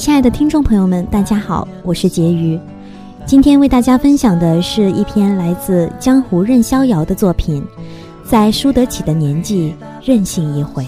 亲爱的听众朋友们，大家好，我是婕妤。今天为大家分享的是一篇来自江湖任逍遥的作品，在输得起的年纪，任性一回。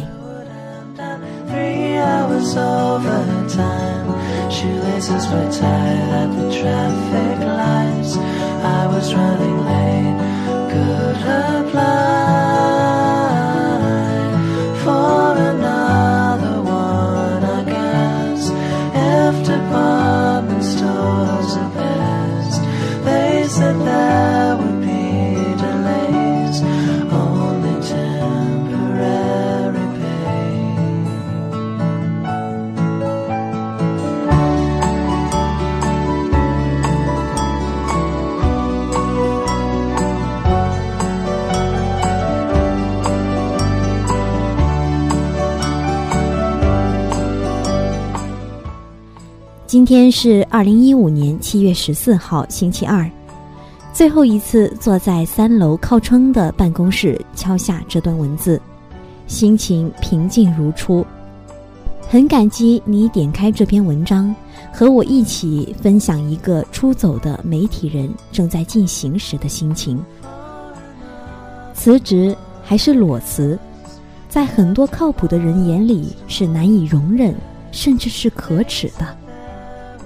今天是二零一五年七月十四号，星期二，最后一次坐在三楼靠窗的办公室敲下这段文字，心情平静如初。很感激你点开这篇文章，和我一起分享一个出走的媒体人正在进行时的心情。辞职还是裸辞，在很多靠谱的人眼里是难以容忍，甚至是可耻的。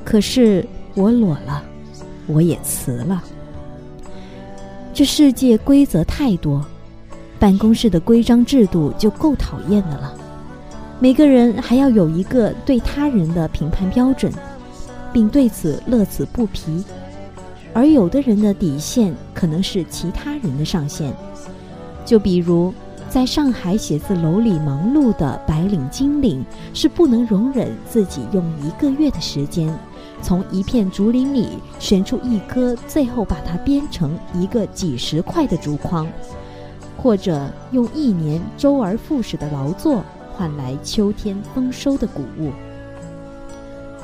可是我裸了，我也辞了。这世界规则太多，办公室的规章制度就够讨厌的了。每个人还要有一个对他人的评判标准，并对此乐此不疲。而有的人的底线可能是其他人的上限。就比如，在上海写字楼里忙碌的白领金领，是不能容忍自己用一个月的时间。从一片竹林里选出一颗，最后把它编成一个几十块的竹筐，或者用一年周而复始的劳作换来秋天丰收的谷物。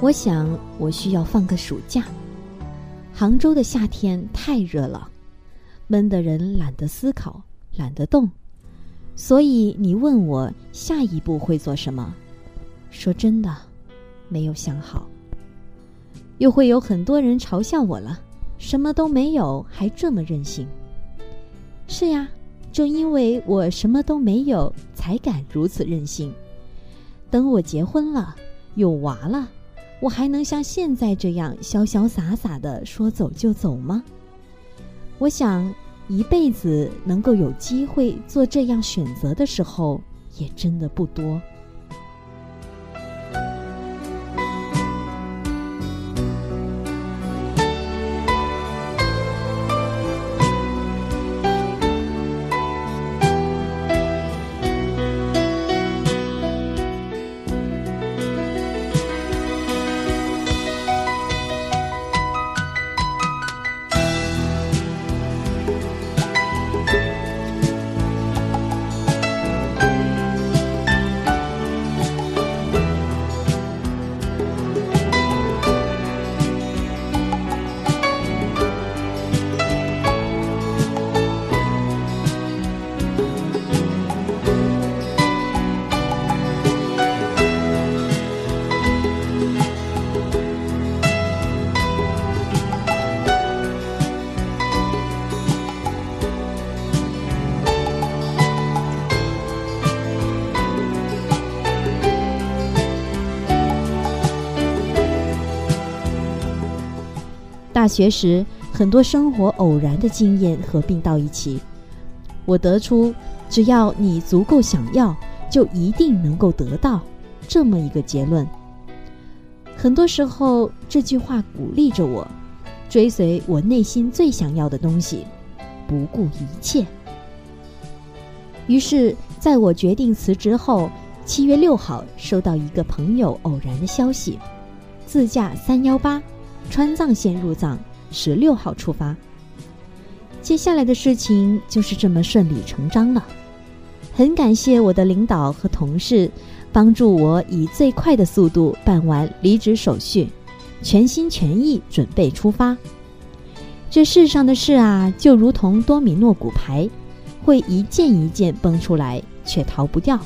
我想，我需要放个暑假。杭州的夏天太热了，闷得人懒得思考，懒得动。所以你问我下一步会做什么？说真的，没有想好。又会有很多人嘲笑我了，什么都没有还这么任性。是呀，正因为我什么都没有，才敢如此任性。等我结婚了，有娃了，我还能像现在这样潇潇洒洒的说走就走吗？我想，一辈子能够有机会做这样选择的时候，也真的不多。大学时，很多生活偶然的经验合并到一起，我得出只要你足够想要，就一定能够得到这么一个结论。很多时候，这句话鼓励着我，追随我内心最想要的东西，不顾一切。于是，在我决定辞职后，七月六号收到一个朋友偶然的消息，自驾三幺八，川藏线入藏，十六号出发。接下来的事情就是这么顺理成章了。很感谢我的领导和同事，帮助我以最快的速度办完离职手续，全心全意准备出发。这世上的事啊，就如同多米诺骨牌，会一件一件崩出来，却逃不掉。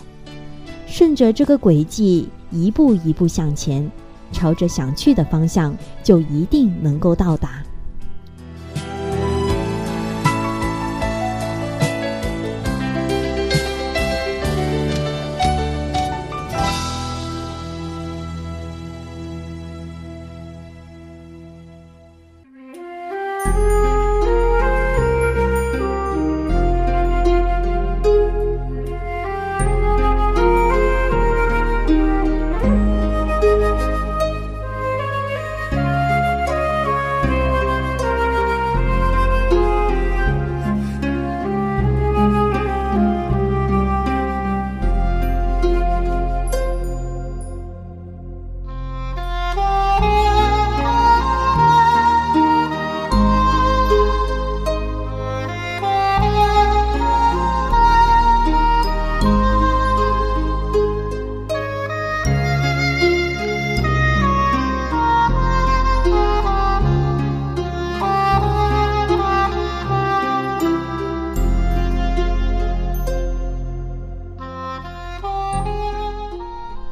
顺着这个轨迹，一步一步向前，朝着想去的方向，就一定能够到达。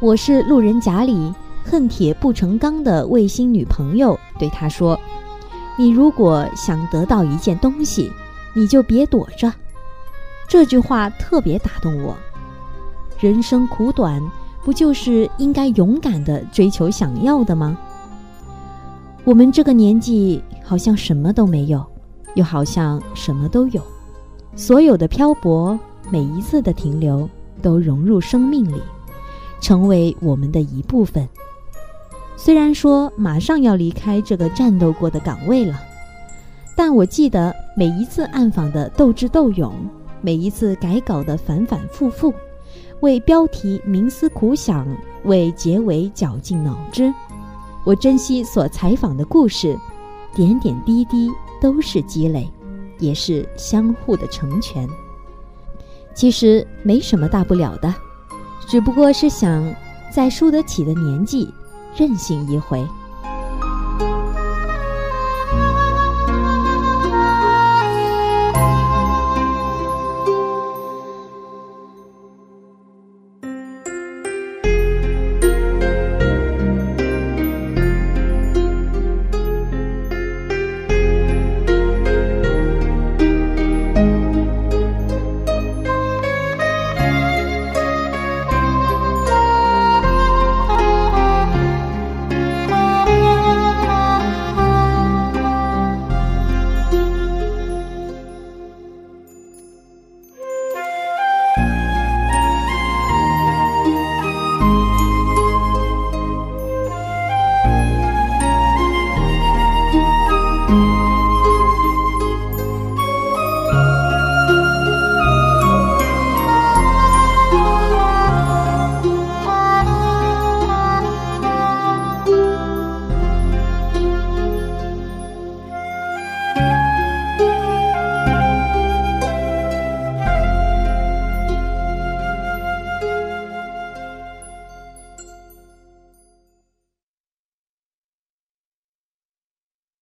我是路人甲里恨铁不成钢的卫星女朋友，对他说：“你如果想得到一件东西，你就别躲着。”这句话特别打动我。人生苦短，不就是应该勇敢的追求想要的吗？我们这个年纪好像什么都没有，又好像什么都有。所有的漂泊，每一次的停留，都融入生命里。成为我们的一部分。虽然说马上要离开这个战斗过的岗位了，但我记得每一次暗访的斗智斗勇，每一次改稿的反反复复，为标题冥思苦想，为结尾绞尽脑汁。我珍惜所采访的故事，点点滴滴都是积累，也是相互的成全。其实没什么大不了的。只不过是想，在输得起的年纪，任性一回。